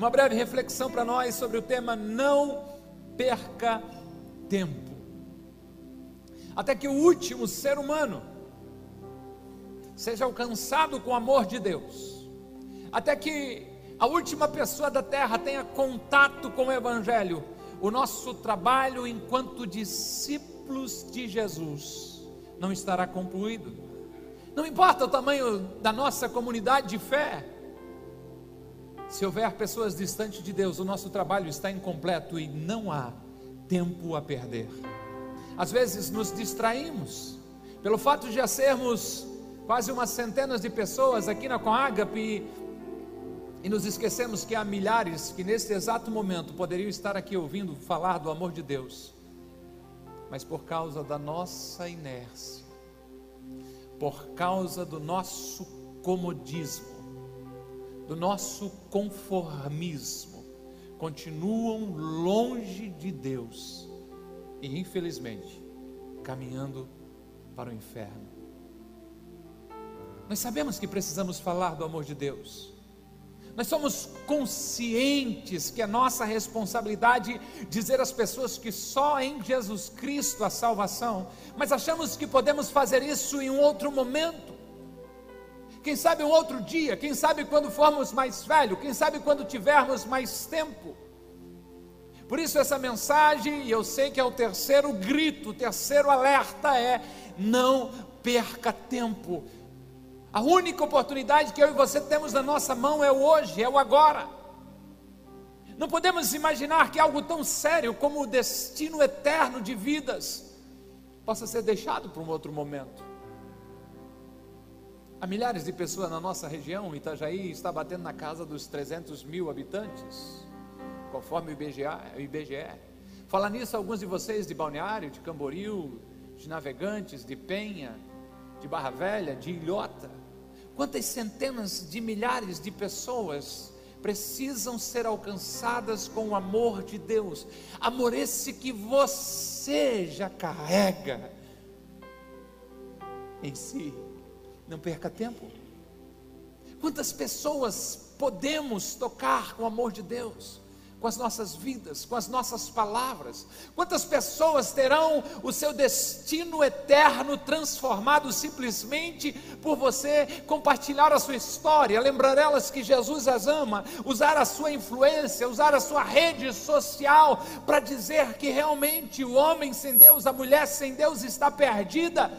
uma breve reflexão para nós sobre o tema não perca tempo. Até que o último ser humano seja alcançado com o amor de Deus. Até que a última pessoa da terra tenha contato com o evangelho. O nosso trabalho enquanto discípulos de Jesus não estará concluído. Não importa o tamanho da nossa comunidade de fé, se houver pessoas distantes de Deus, o nosso trabalho está incompleto e não há tempo a perder. Às vezes nos distraímos pelo fato de já sermos quase umas centenas de pessoas aqui na Coagape e nos esquecemos que há milhares que neste exato momento poderiam estar aqui ouvindo falar do amor de Deus, mas por causa da nossa inércia, por causa do nosso comodismo, do nosso conformismo, continuam longe de Deus e, infelizmente, caminhando para o inferno. Nós sabemos que precisamos falar do amor de Deus. Nós somos conscientes que é nossa responsabilidade dizer às pessoas que só em Jesus Cristo há salvação, mas achamos que podemos fazer isso em um outro momento quem sabe um outro dia, quem sabe quando formos mais velhos, quem sabe quando tivermos mais tempo. Por isso, essa mensagem, e eu sei que é o terceiro grito, o terceiro alerta é: não perca tempo. A única oportunidade que eu e você temos na nossa mão é o hoje, é o agora. Não podemos imaginar que algo tão sério como o destino eterno de vidas possa ser deixado para um outro momento. Há milhares de pessoas na nossa região, Itajaí está batendo na casa dos 300 mil habitantes, conforme o IBGE. IBGE. Falar nisso, alguns de vocês de Balneário, de Camboriú, de Navegantes, de Penha, de Barra Velha, de Ilhota. Quantas centenas de milhares de pessoas precisam ser alcançadas com o amor de Deus, amor esse que você já carrega em si. Não perca tempo. Quantas pessoas podemos tocar com o amor de Deus? Com as nossas vidas, com as nossas palavras. Quantas pessoas terão o seu destino eterno transformado simplesmente por você compartilhar a sua história, lembrar elas que Jesus as ama, usar a sua influência, usar a sua rede social para dizer que realmente o homem sem Deus, a mulher sem Deus está perdida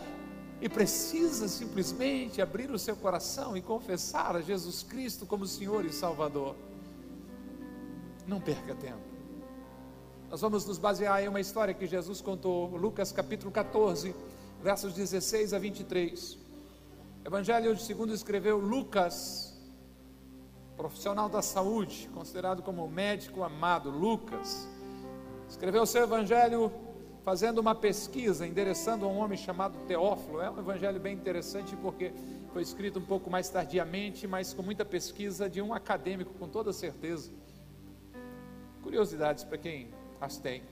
e precisa simplesmente abrir o seu coração e confessar a Jesus Cristo como Senhor e Salvador. Não perca tempo. Nós vamos nos basear em uma história que Jesus contou, Lucas capítulo 14, versos 16 a 23. Evangelho segundo escreveu Lucas, profissional da saúde, considerado como médico amado, Lucas. Escreveu seu evangelho fazendo uma pesquisa, endereçando a um homem chamado Teófilo. É um evangelho bem interessante porque foi escrito um pouco mais tardiamente, mas com muita pesquisa de um acadêmico, com toda certeza. Curiosidades para quem as tem.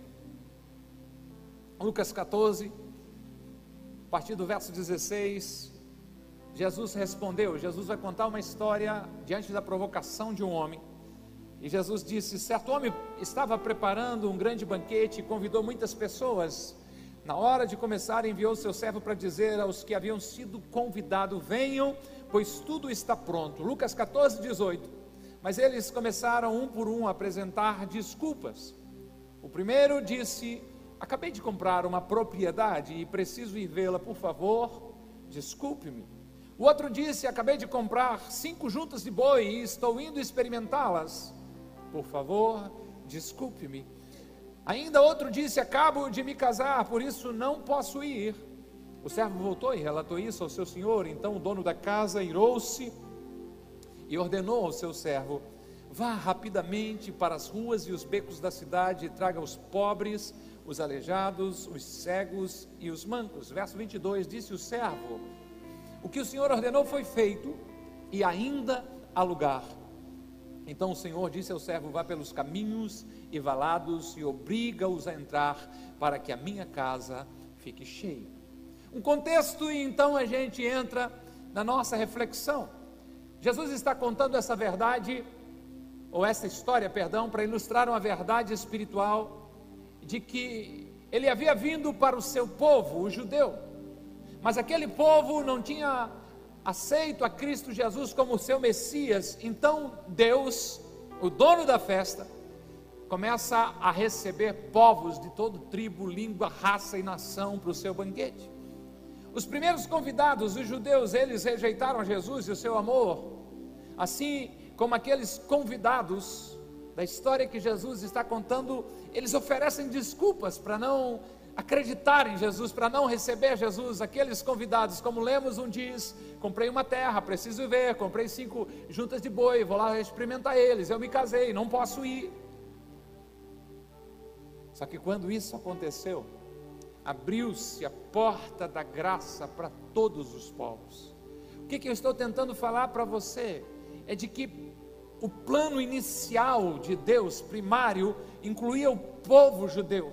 Lucas 14, a partir do verso 16, Jesus respondeu. Jesus vai contar uma história diante da provocação de um homem. E Jesus disse: certo homem estava preparando um grande banquete e convidou muitas pessoas. Na hora de começar, enviou seu servo para dizer aos que haviam sido convidados: Venham, pois tudo está pronto. Lucas 14, 18. Mas eles começaram um por um a apresentar desculpas. O primeiro disse: Acabei de comprar uma propriedade e preciso ir vê-la, por favor, desculpe-me. O outro disse: Acabei de comprar cinco juntas de boi e estou indo experimentá-las. Por favor, desculpe-me. Ainda outro disse: Acabo de me casar, por isso não posso ir. O servo voltou e relatou isso ao seu senhor. Então o dono da casa irou-se e ordenou ao seu servo: Vá rapidamente para as ruas e os becos da cidade e traga os pobres, os aleijados, os cegos e os mancos. Verso 22: Disse o servo: O que o senhor ordenou foi feito e ainda há lugar. Então o Senhor disse ao servo: Vá pelos caminhos e valados e obriga-os a entrar, para que a minha casa fique cheia. Um contexto, e então a gente entra na nossa reflexão. Jesus está contando essa verdade ou essa história, perdão, para ilustrar uma verdade espiritual de que ele havia vindo para o seu povo, o judeu, mas aquele povo não tinha aceito a Cristo Jesus como seu Messias, então Deus, o dono da festa, começa a receber povos de todo tribo, língua, raça e nação para o seu banquete. Os primeiros convidados, os judeus, eles rejeitaram Jesus e o seu amor, assim como aqueles convidados da história que Jesus está contando, eles oferecem desculpas para não acreditar em Jesus, para não receber Jesus, aqueles convidados, como lemos um diz, comprei uma terra, preciso ver, comprei cinco juntas de boi, vou lá experimentar eles, eu me casei, não posso ir. Só que quando isso aconteceu, abriu-se a porta da graça para todos os povos. O que, que eu estou tentando falar para você? É de que o plano inicial de Deus, primário, incluía o povo judeu,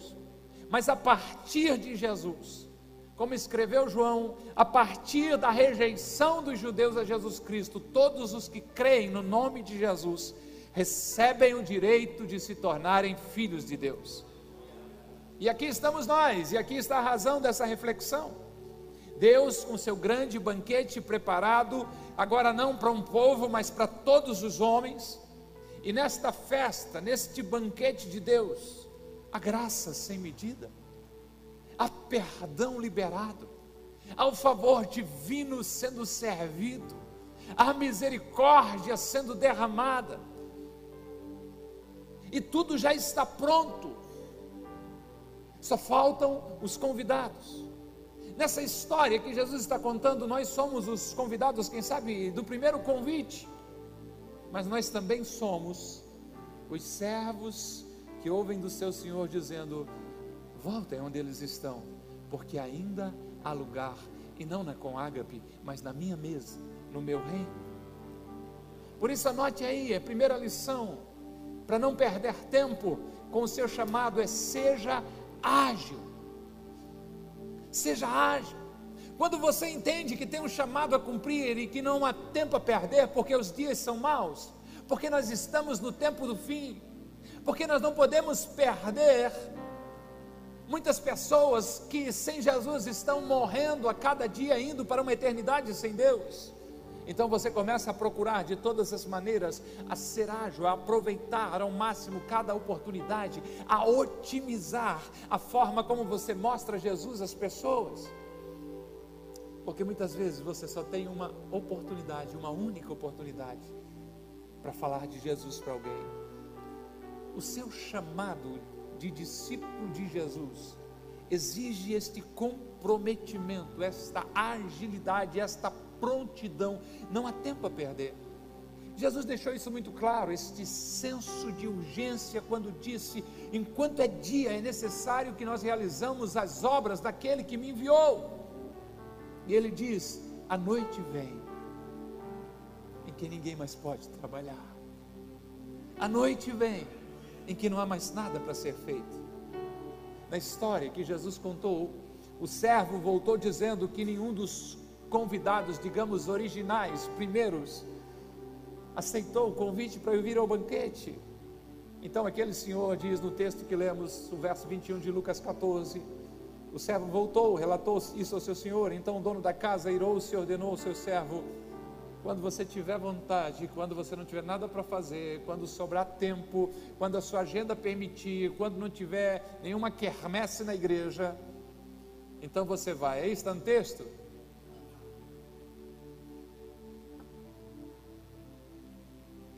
mas a partir de Jesus, como escreveu João, a partir da rejeição dos judeus a Jesus Cristo, todos os que creem no nome de Jesus recebem o direito de se tornarem filhos de Deus. E aqui estamos nós, e aqui está a razão dessa reflexão. Deus, com seu grande banquete preparado, agora não para um povo, mas para todos os homens, e nesta festa, neste banquete de Deus, a graça sem medida, a perdão liberado, ao favor divino sendo servido, a misericórdia sendo derramada, e tudo já está pronto, só faltam os convidados. Nessa história que Jesus está contando, nós somos os convidados, quem sabe, do primeiro convite, mas nós também somos os servos que ouvem do seu Senhor dizendo: Voltem onde eles estão, porque ainda há lugar, e não na com ágape, mas na minha mesa, no meu reino. Por isso, anote aí, a primeira lição, para não perder tempo com o seu chamado, é seja ágil. Seja ágil. Quando você entende que tem um chamado a cumprir e que não há tempo a perder, porque os dias são maus, porque nós estamos no tempo do fim, porque nós não podemos perder muitas pessoas que sem Jesus estão morrendo a cada dia, indo para uma eternidade sem Deus. Então você começa a procurar de todas as maneiras a ser ágil, a aproveitar ao máximo cada oportunidade, a otimizar a forma como você mostra Jesus às pessoas. Porque muitas vezes você só tem uma oportunidade, uma única oportunidade, para falar de Jesus para alguém o seu chamado de discípulo de Jesus exige este comprometimento, esta agilidade, esta prontidão. Não há tempo a perder. Jesus deixou isso muito claro, este senso de urgência, quando disse: enquanto é dia, é necessário que nós realizamos as obras daquele que me enviou. E ele diz: a noite vem, em que ninguém mais pode trabalhar. A noite vem, em que não há mais nada para ser feito. Na história que Jesus contou, o servo voltou dizendo que nenhum dos convidados, digamos, originais, primeiros, aceitou o convite para vir ao banquete. Então aquele senhor diz no texto que lemos, o verso 21 de Lucas 14, o servo voltou, relatou isso ao seu senhor, então o dono da casa irou-se e ordenou ao seu servo, quando você tiver vontade, quando você não tiver nada para fazer, quando sobrar tempo, quando a sua agenda permitir, quando não tiver nenhuma quermesse na igreja, então você vai. Aí está no texto?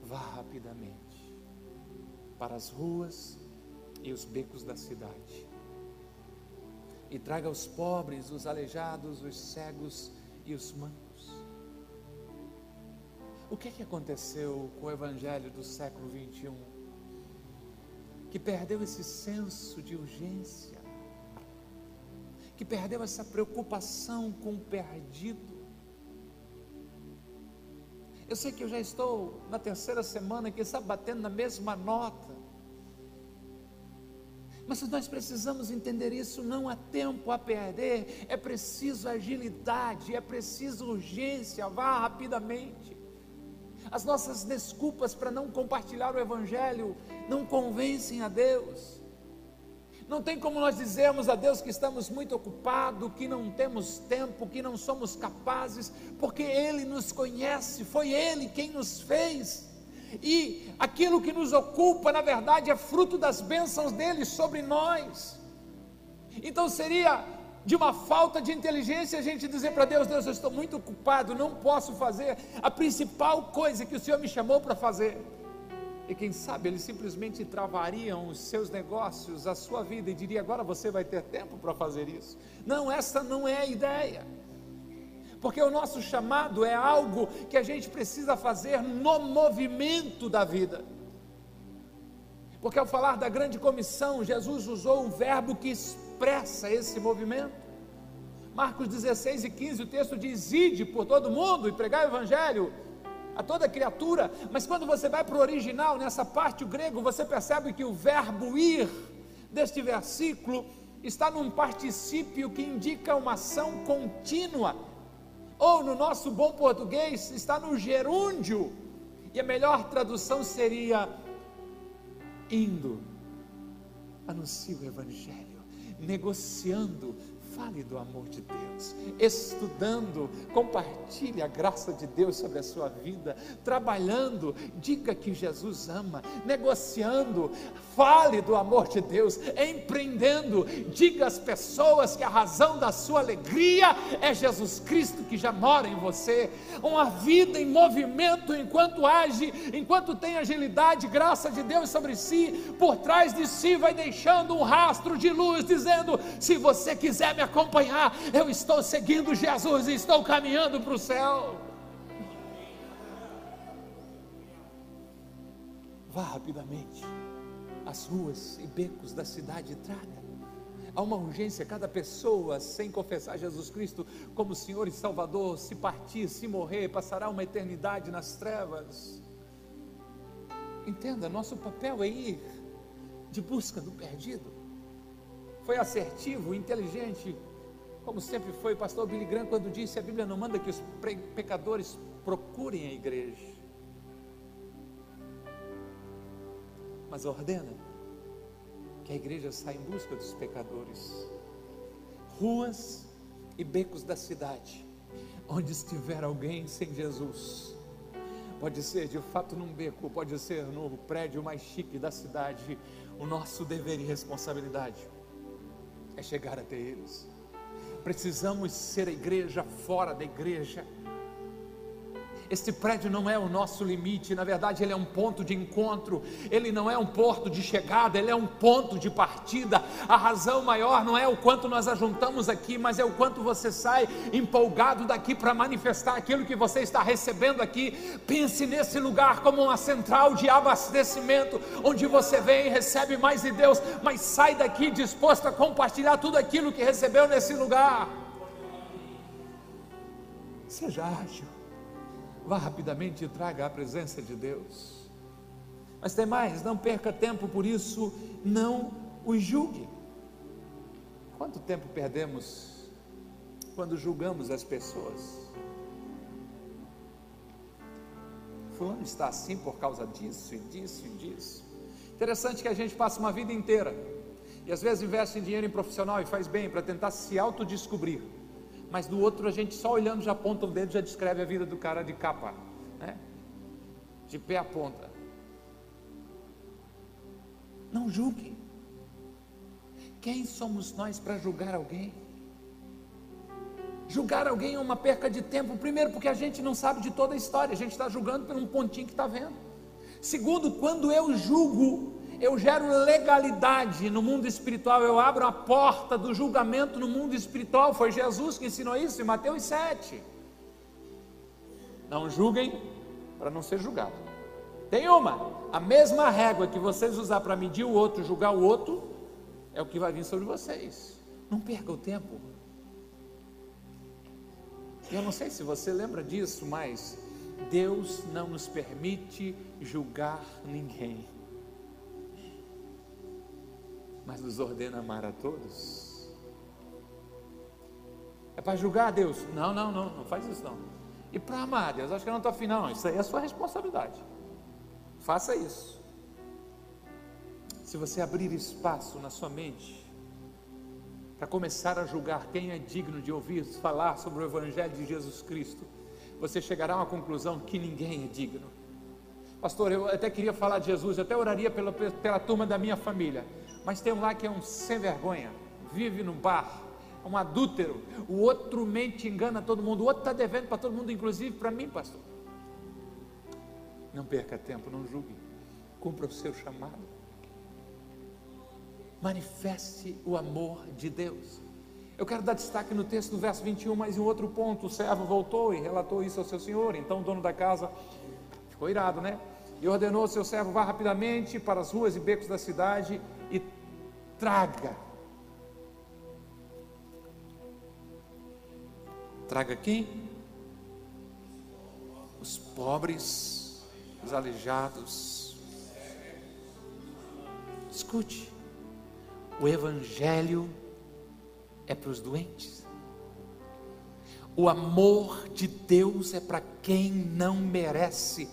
Vá rapidamente para as ruas e os becos da cidade. E traga os pobres, os aleijados, os cegos e os mancos o que, que aconteceu com o evangelho do século 21? Que perdeu esse senso de urgência, que perdeu essa preocupação com o perdido. Eu sei que eu já estou na terceira semana, que está batendo na mesma nota. Mas nós precisamos entender isso, não há tempo a perder, é preciso agilidade, é preciso urgência, vá rapidamente. As nossas desculpas para não compartilhar o Evangelho não convencem a Deus. Não tem como nós dizermos a Deus que estamos muito ocupados, que não temos tempo, que não somos capazes, porque Ele nos conhece, foi Ele quem nos fez. E aquilo que nos ocupa, na verdade, é fruto das bênçãos dele sobre nós. Então seria de uma falta de inteligência a gente dizer para Deus: Deus, eu estou muito ocupado, não posso fazer a principal coisa que o Senhor me chamou para fazer. E quem sabe eles simplesmente travariam os seus negócios, a sua vida, e diria: agora você vai ter tempo para fazer isso. Não, essa não é a ideia. Porque o nosso chamado é algo que a gente precisa fazer no movimento da vida. Porque ao falar da grande comissão, Jesus usou um verbo que expressa esse movimento. Marcos 16 e 15, o texto diz: Ide por todo mundo e pregar o evangelho a toda criatura, mas quando você vai para o original, nessa parte o grego, você percebe que o verbo ir deste versículo está num particípio que indica uma ação contínua, ou no nosso bom português, está no gerúndio, e a melhor tradução seria indo, anuncie o Evangelho, negociando. Fale do amor de Deus, estudando, compartilhe a graça de Deus sobre a sua vida, trabalhando, diga que Jesus ama, negociando, fale do amor de Deus, empreendendo, diga às pessoas que a razão da sua alegria é Jesus Cristo que já mora em você. Uma vida em movimento enquanto age, enquanto tem agilidade, graça de Deus sobre si, por trás de si vai deixando um rastro de luz, dizendo: se você quiser me acompanhar, eu estou seguindo Jesus e estou caminhando para o céu. Vá rapidamente às ruas e becos da cidade e traga. Há uma urgência, cada pessoa, sem confessar Jesus Cristo como Senhor e Salvador, se partir, se morrer, passará uma eternidade nas trevas. Entenda, nosso papel é ir de busca do perdido foi assertivo, inteligente, como sempre foi o pastor Billy Graham quando disse: a Bíblia não manda que os pecadores procurem a igreja, mas ordena que a igreja saia em busca dos pecadores. Ruas e becos da cidade, onde estiver alguém sem Jesus, pode ser de fato num beco, pode ser no prédio mais chique da cidade, o nosso dever e responsabilidade é chegar até eles. Precisamos ser a igreja fora da igreja este prédio não é o nosso limite, na verdade, ele é um ponto de encontro, ele não é um porto de chegada, ele é um ponto de partida. A razão maior não é o quanto nós ajuntamos aqui, mas é o quanto você sai empolgado daqui para manifestar aquilo que você está recebendo aqui. Pense nesse lugar como uma central de abastecimento, onde você vem e recebe mais de Deus, mas sai daqui disposto a compartilhar tudo aquilo que recebeu nesse lugar. Seja ágil vá rapidamente e traga a presença de Deus. Mas tem mais, não perca tempo, por isso não os julgue. Quanto tempo perdemos quando julgamos as pessoas? Fulano está assim por causa disso e disso e disso. Interessante que a gente passa uma vida inteira e às vezes investe dinheiro em profissional e faz bem para tentar se autodescobrir mas do outro a gente só olhando já aponta o dedo já descreve a vida do cara de capa, né? De pé a ponta. Não julgue. Quem somos nós para julgar alguém? Julgar alguém é uma perca de tempo, primeiro porque a gente não sabe de toda a história, a gente está julgando por um pontinho que está vendo. Segundo, quando eu julgo, eu gero legalidade no mundo espiritual, eu abro a porta do julgamento no mundo espiritual. Foi Jesus que ensinou isso em Mateus 7. Não julguem para não ser julgado. Tem uma, a mesma régua que vocês usar para medir o outro, julgar o outro, é o que vai vir sobre vocês. Não perca o tempo. Eu não sei se você lembra disso, mas Deus não nos permite julgar ninguém mas nos ordena amar a todos. É para julgar Deus? Não, não, não, não faz isso não. E para amar, Deus, acho que eu não estou afim, não. Isso aí é a sua responsabilidade. Faça isso. Se você abrir espaço na sua mente para começar a julgar quem é digno de ouvir falar sobre o Evangelho de Jesus Cristo, você chegará a uma conclusão que ninguém é digno. Pastor, eu até queria falar de Jesus, eu até oraria pela, pela turma da minha família, mas tem um lá que é um sem vergonha, vive no bar, um adúltero, o outro mente engana todo mundo, o outro está devendo para todo mundo, inclusive para mim, pastor. Não perca tempo, não julgue, cumpra o seu chamado. Manifeste o amor de Deus. Eu quero dar destaque no texto do verso 21, mas em outro ponto, o servo voltou e relatou isso ao seu senhor, então o dono da casa ficou irado, né? E ordenou ao seu servo, vá rapidamente para as ruas e becos da cidade traga Traga quem? Os pobres, os aleijados. Escute, o Evangelho é para os doentes. O amor de Deus é para quem não merece.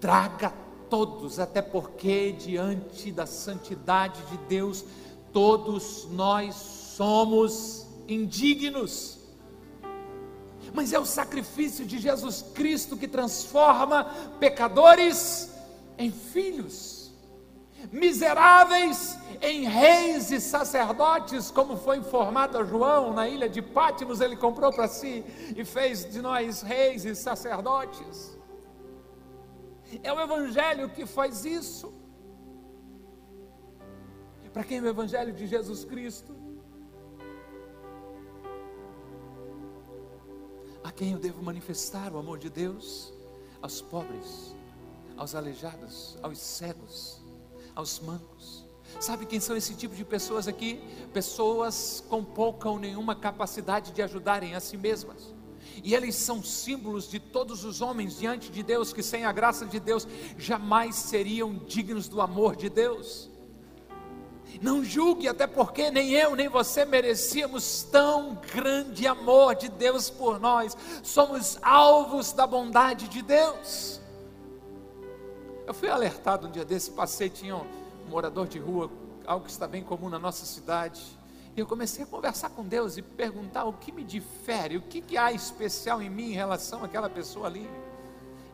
Traga todos, até porque diante da santidade de Deus, todos nós somos indignos mas é o sacrifício de Jesus Cristo que transforma pecadores em filhos, miseráveis em reis e sacerdotes, como foi informado a João na ilha de Pátimos, ele comprou para si e fez de nós reis e sacerdotes. É o Evangelho que faz isso. Para quem é o Evangelho de Jesus Cristo? A quem eu devo manifestar o amor de Deus? Aos pobres, aos aleijados, aos cegos, aos mancos. Sabe quem são esse tipo de pessoas aqui? Pessoas com pouca ou nenhuma capacidade de ajudarem a si mesmas. E eles são símbolos de todos os homens diante de Deus que, sem a graça de Deus, jamais seriam dignos do amor de Deus. Não julgue, até porque nem eu nem você merecíamos tão grande amor de Deus por nós. Somos alvos da bondade de Deus. Eu fui alertado um dia desse, passei, tinha um morador de rua, algo que está bem comum na nossa cidade. E eu comecei a conversar com Deus e perguntar o que me difere, o que, que há especial em mim em relação àquela pessoa ali.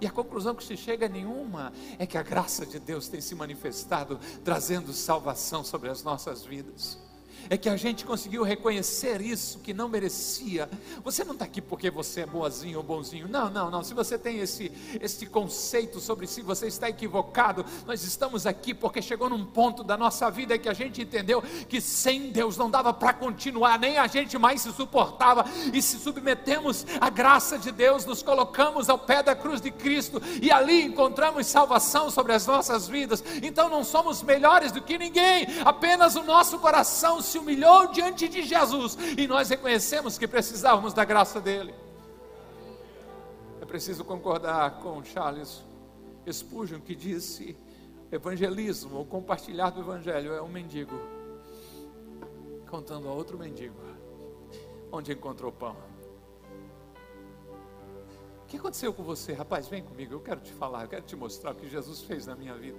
E a conclusão que se chega nenhuma é que a graça de Deus tem se manifestado, trazendo salvação sobre as nossas vidas é que a gente conseguiu reconhecer isso que não merecia. Você não está aqui porque você é boazinho ou bonzinho. Não, não, não. Se você tem esse, esse conceito sobre si, você está equivocado. Nós estamos aqui porque chegou num ponto da nossa vida que a gente entendeu que sem Deus não dava para continuar, nem a gente mais se suportava. E se submetemos à graça de Deus, nos colocamos ao pé da cruz de Cristo e ali encontramos salvação sobre as nossas vidas. Então não somos melhores do que ninguém, apenas o nosso coração se humilhou diante de Jesus e nós reconhecemos que precisávamos da graça dele. É preciso concordar com Charles Spurgeon que disse: evangelismo, ou compartilhar do evangelho, é um mendigo contando a outro mendigo onde encontrou pão. O que aconteceu com você, rapaz? Vem comigo, eu quero te falar, eu quero te mostrar o que Jesus fez na minha vida.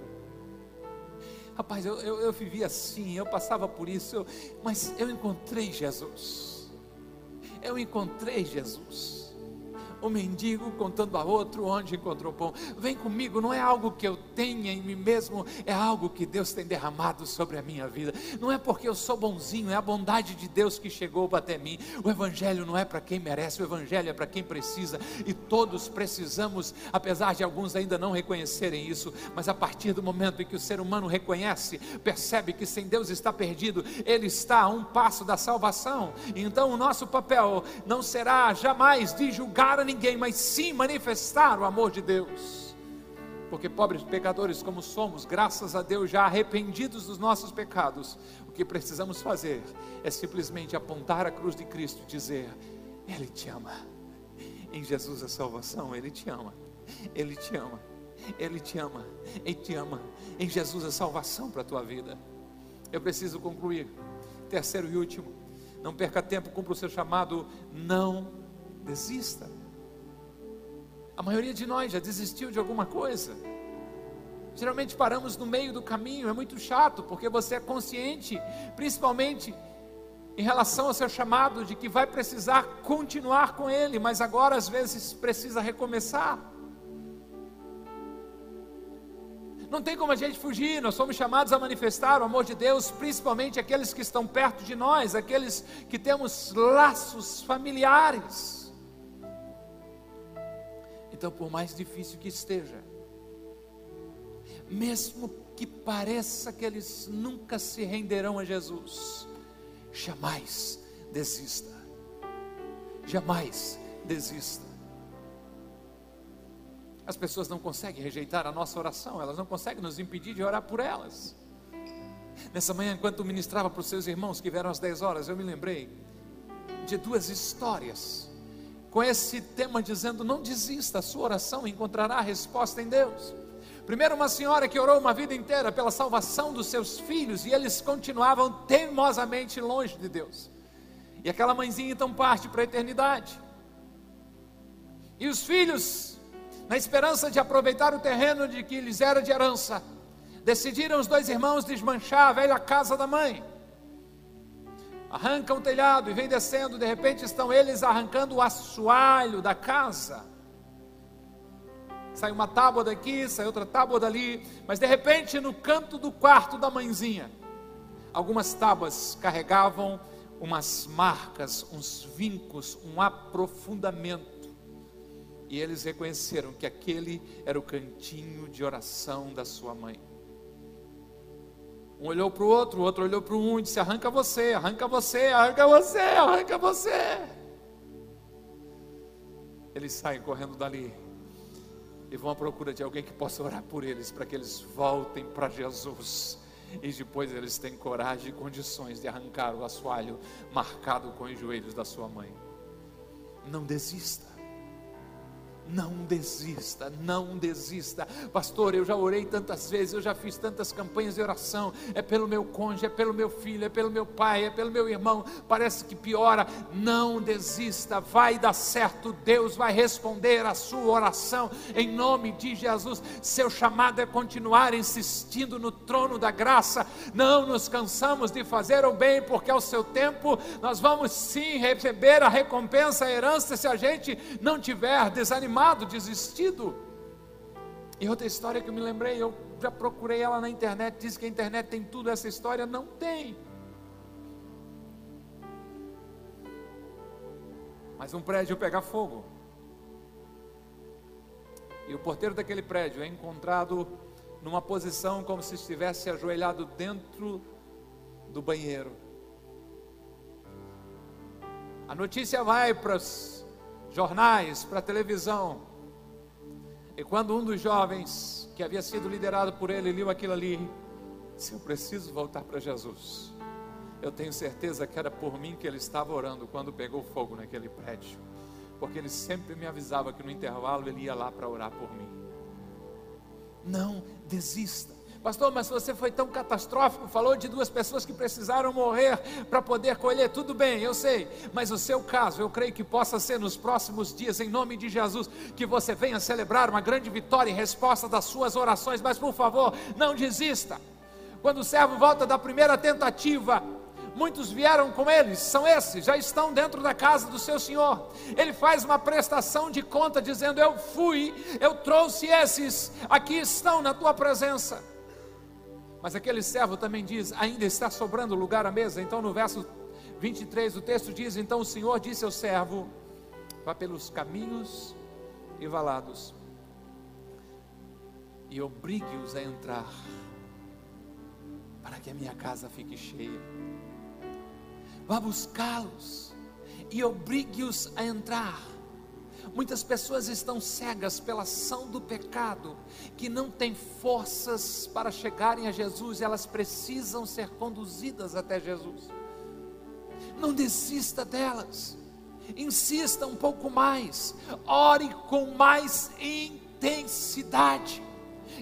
Rapaz, eu, eu, eu vivi assim, eu passava por isso, eu, mas eu encontrei Jesus. Eu encontrei Jesus o mendigo contando a outro onde encontrou pão. Vem comigo, não é algo que eu tenha em mim mesmo, é algo que Deus tem derramado sobre a minha vida. Não é porque eu sou bonzinho, é a bondade de Deus que chegou até mim. O Evangelho não é para quem merece, o Evangelho é para quem precisa, e todos precisamos, apesar de alguns ainda não reconhecerem isso, mas a partir do momento em que o ser humano reconhece, percebe que sem Deus está perdido, ele está a um passo da salvação. Então o nosso papel não será jamais de julgar ninguém, mas sim manifestar o amor de Deus. Porque pobres pecadores como somos, graças a Deus, já arrependidos dos nossos pecados, o que precisamos fazer é simplesmente apontar a cruz de Cristo e dizer: Ele te ama. Em Jesus a salvação, Ele te ama. Ele te ama. Ele te ama. Ele te ama. Em Jesus a salvação para a tua vida. Eu preciso concluir. Terceiro e último. Não perca tempo, cumpra o seu chamado. Não desista. A maioria de nós já desistiu de alguma coisa. Geralmente paramos no meio do caminho, é muito chato, porque você é consciente, principalmente em relação ao seu chamado, de que vai precisar continuar com ele, mas agora às vezes precisa recomeçar. Não tem como a gente fugir, nós somos chamados a manifestar o amor de Deus, principalmente aqueles que estão perto de nós, aqueles que temos laços familiares. Então, por mais difícil que esteja, mesmo que pareça que eles nunca se renderão a Jesus, jamais desista. Jamais desista. As pessoas não conseguem rejeitar a nossa oração, elas não conseguem nos impedir de orar por elas. Nessa manhã, enquanto ministrava para os seus irmãos que vieram às 10 horas, eu me lembrei de duas histórias com esse tema dizendo: não desista, a sua oração encontrará resposta em Deus. Primeiro, uma senhora que orou uma vida inteira pela salvação dos seus filhos e eles continuavam teimosamente longe de Deus. E aquela mãezinha então parte para a eternidade. E os filhos na esperança de aproveitar o terreno de que lhes era de herança, decidiram os dois irmãos desmanchar a velha casa da mãe. Arrancam o telhado e vem descendo, de repente estão eles arrancando o assoalho da casa. Sai uma tábua daqui, sai outra tábua dali, mas de repente no canto do quarto da mãezinha, algumas tábuas carregavam umas marcas, uns vincos, um aprofundamento e eles reconheceram que aquele era o cantinho de oração da sua mãe. Um olhou para o outro, o outro olhou para um e disse: Arranca você, arranca você, arranca você, arranca você. Eles saem correndo dali e vão à procura de alguém que possa orar por eles, para que eles voltem para Jesus. E depois eles têm coragem e condições de arrancar o assoalho marcado com os joelhos da sua mãe. Não desista. Não desista, não desista. Pastor, eu já orei tantas vezes, eu já fiz tantas campanhas de oração. É pelo meu cônjuge, é pelo meu filho, é pelo meu pai, é pelo meu irmão. Parece que piora. Não desista, vai dar certo. Deus vai responder a sua oração em nome de Jesus. Seu chamado é continuar insistindo no trono da graça. Não nos cansamos de fazer o bem, porque ao seu tempo nós vamos sim receber a recompensa, a herança, se a gente não tiver desanimado desanimado, desistido. E outra história que eu me lembrei, eu já procurei ela na internet, diz que a internet tem tudo, essa história não tem. Mas um prédio pegar fogo. E o porteiro daquele prédio é encontrado numa posição como se estivesse ajoelhado dentro do banheiro. A notícia vai para os jornais, para televisão. E quando um dos jovens, que havia sido liderado por ele, leu aquilo ali, disse: Eu preciso voltar para Jesus. Eu tenho certeza que era por mim que ele estava orando quando pegou fogo naquele prédio, porque ele sempre me avisava que no intervalo ele ia lá para orar por mim. Não desista. Pastor, mas você foi tão catastrófico, falou de duas pessoas que precisaram morrer para poder colher, tudo bem, eu sei, mas o seu caso, eu creio que possa ser nos próximos dias, em nome de Jesus, que você venha celebrar uma grande vitória em resposta das suas orações, mas por favor, não desista. Quando o servo volta da primeira tentativa, muitos vieram com eles, são esses, já estão dentro da casa do seu senhor. Ele faz uma prestação de conta, dizendo: Eu fui, eu trouxe esses, aqui estão na tua presença. Mas aquele servo também diz: ainda está sobrando lugar à mesa. Então, no verso 23, o texto diz: Então o Senhor disse ao servo: Vá pelos caminhos e valados e obrigue-os a entrar, para que a minha casa fique cheia. Vá buscá-los e obrigue-os a entrar Muitas pessoas estão cegas pela ação do pecado, que não têm forças para chegarem a Jesus, elas precisam ser conduzidas até Jesus. Não desista delas, insista um pouco mais, ore com mais intensidade,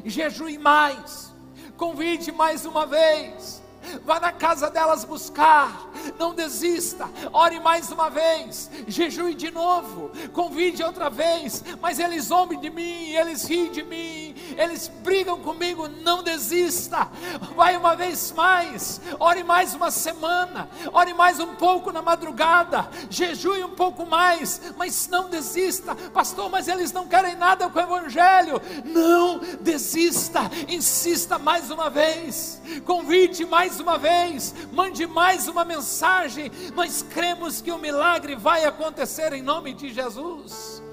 jejue mais, convide mais uma vez, vá na casa delas buscar, não desista, ore mais uma vez, jejue de novo, convide outra vez, mas eles zombem de mim, eles riem de mim, eles brigam comigo, não desista, vai uma vez mais, ore mais uma semana, ore mais um pouco na madrugada, jejue um pouco mais, mas não desista, pastor, mas eles não querem nada com o Evangelho, não desista, insista mais uma vez, convide mais uma vez, mande mais uma mensagem, mas cremos que o milagre vai acontecer em nome de Jesus.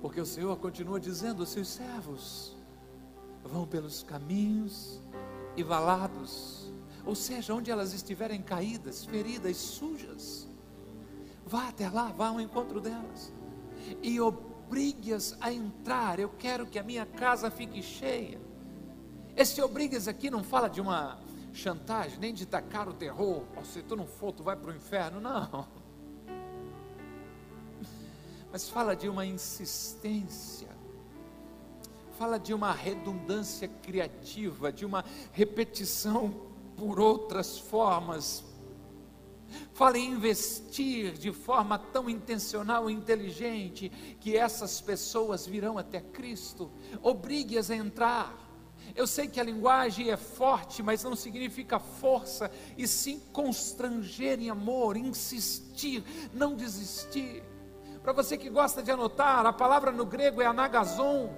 Porque o Senhor continua dizendo seus servos: vão pelos caminhos e valados, ou seja, onde elas estiverem caídas, feridas, sujas, vá até lá, vá ao encontro delas e obrigue-as a entrar. Eu quero que a minha casa fique cheia. Esse obrigue-as aqui não fala de uma chantagem, nem de tacar o terror. Oh, se tu não for, tu vai para o inferno. Não mas fala de uma insistência, fala de uma redundância criativa, de uma repetição por outras formas. Fala em investir de forma tão intencional e inteligente que essas pessoas virão até Cristo. Obrigue-as a entrar. Eu sei que a linguagem é forte, mas não significa força, e sim constranger em amor, insistir, não desistir. Para você que gosta de anotar, a palavra no grego é anagazon.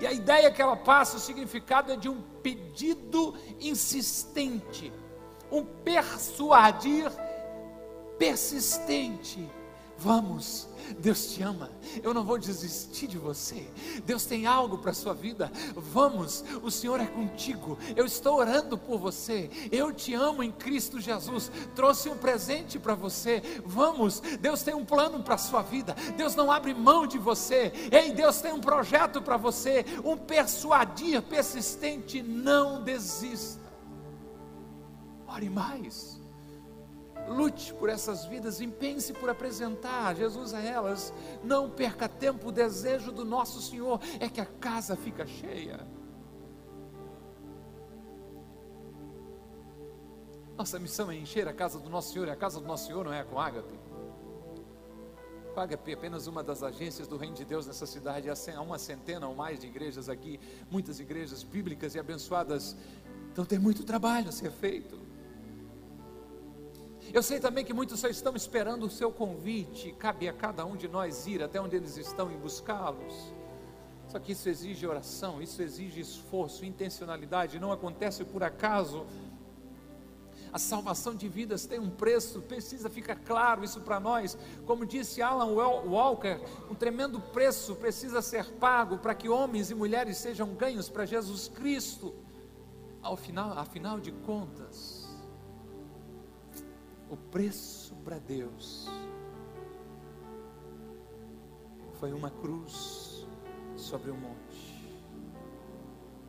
E a ideia que ela passa, o significado é de um pedido insistente, um persuadir persistente. Vamos, Deus te ama, eu não vou desistir de você. Deus tem algo para a sua vida. Vamos, o Senhor é contigo. Eu estou orando por você. Eu te amo em Cristo Jesus. Trouxe um presente para você. Vamos, Deus tem um plano para a sua vida. Deus não abre mão de você. Ei, Deus tem um projeto para você. Um persuadir persistente. Não desista. Ore mais lute por essas vidas, empenhe-se por apresentar Jesus a elas. Não perca tempo, o desejo do nosso Senhor é que a casa fica cheia. Nossa missão é encher a casa do nosso Senhor, e a casa do nosso Senhor não é com ágape. Ágape é apenas uma das agências do Reino de Deus nessa cidade. Há uma centena ou mais de igrejas aqui, muitas igrejas bíblicas e abençoadas. Então tem muito trabalho a ser feito. Eu sei também que muitos só estão esperando o seu convite, cabe a cada um de nós ir até onde eles estão e buscá-los. Só que isso exige oração, isso exige esforço, intencionalidade, não acontece por acaso. A salvação de vidas tem um preço, precisa ficar claro isso para nós. Como disse Alan Walker, um tremendo preço precisa ser pago para que homens e mulheres sejam ganhos para Jesus Cristo. Ao final, afinal de contas, o preço para Deus foi uma cruz sobre o um monte.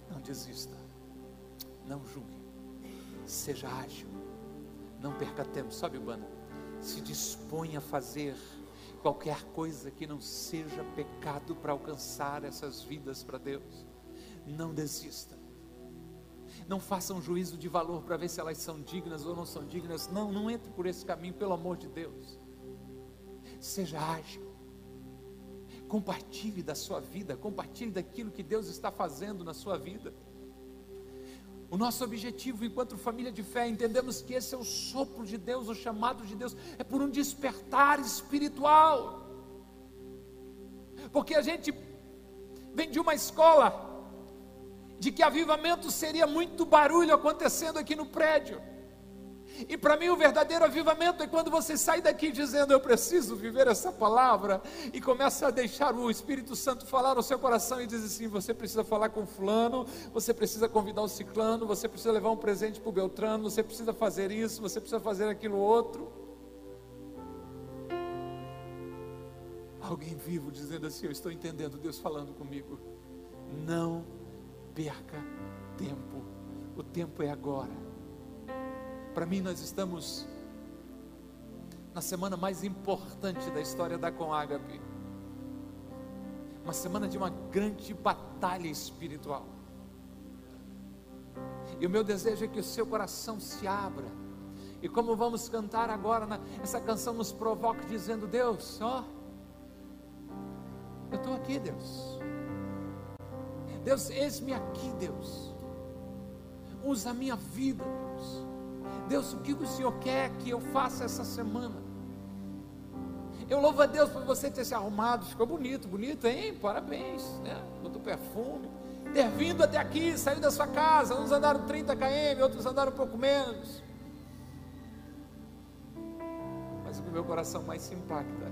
Não desista, não julgue, seja ágil, não perca tempo. Sobe o bando, se dispõe a fazer qualquer coisa que não seja pecado para alcançar essas vidas para Deus. Não desista. Não faça um juízo de valor para ver se elas são dignas ou não são dignas. Não, não entre por esse caminho, pelo amor de Deus. Seja ágil. Compartilhe da sua vida, compartilhe daquilo que Deus está fazendo na sua vida. O nosso objetivo enquanto família de fé, entendemos que esse é o sopro de Deus, o chamado de Deus, é por um despertar espiritual. Porque a gente vem de uma escola de que avivamento seria muito barulho acontecendo aqui no prédio. E para mim o verdadeiro avivamento é quando você sai daqui dizendo eu preciso viver essa palavra e começa a deixar o Espírito Santo falar no seu coração e diz assim: você precisa falar com fulano, você precisa convidar o ciclano, você precisa levar um presente para o Beltrano, você precisa fazer isso, você precisa fazer aquilo outro. Alguém vivo dizendo assim: eu estou entendendo Deus falando comigo. Não perca tempo. O tempo é agora. Para mim, nós estamos na semana mais importante da história da Comágape. Uma semana de uma grande batalha espiritual. E o meu desejo é que o seu coração se abra. E como vamos cantar agora, na, essa canção nos provoca dizendo: Deus, ó, eu estou aqui, Deus. Deus, eis-me aqui, Deus. Usa a minha vida, Deus. Deus, o que o Senhor quer que eu faça essa semana? Eu louvo a Deus por você ter se arrumado, ficou bonito, bonito, hein? Parabéns, né? Botou perfume. Ter vindo até aqui, sair da sua casa. Uns andaram 30 km, outros andaram um pouco menos. Mas o que meu coração mais se impacta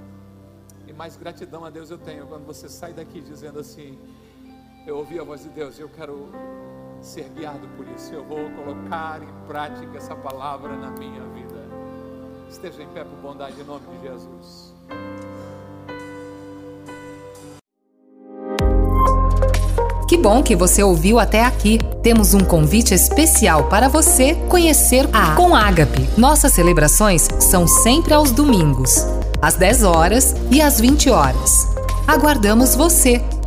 e mais gratidão a Deus eu tenho quando você sai daqui dizendo assim: Eu ouvi a voz de Deus, eu quero ser guiado por isso. Eu vou colocar em prática essa palavra na minha vida. Esteja em pé por bondade em nome de Jesus. Que bom que você ouviu até aqui. Temos um convite especial para você conhecer a Com Ágape. Nossas celebrações são sempre aos domingos, às 10 horas e às 20 horas. Aguardamos você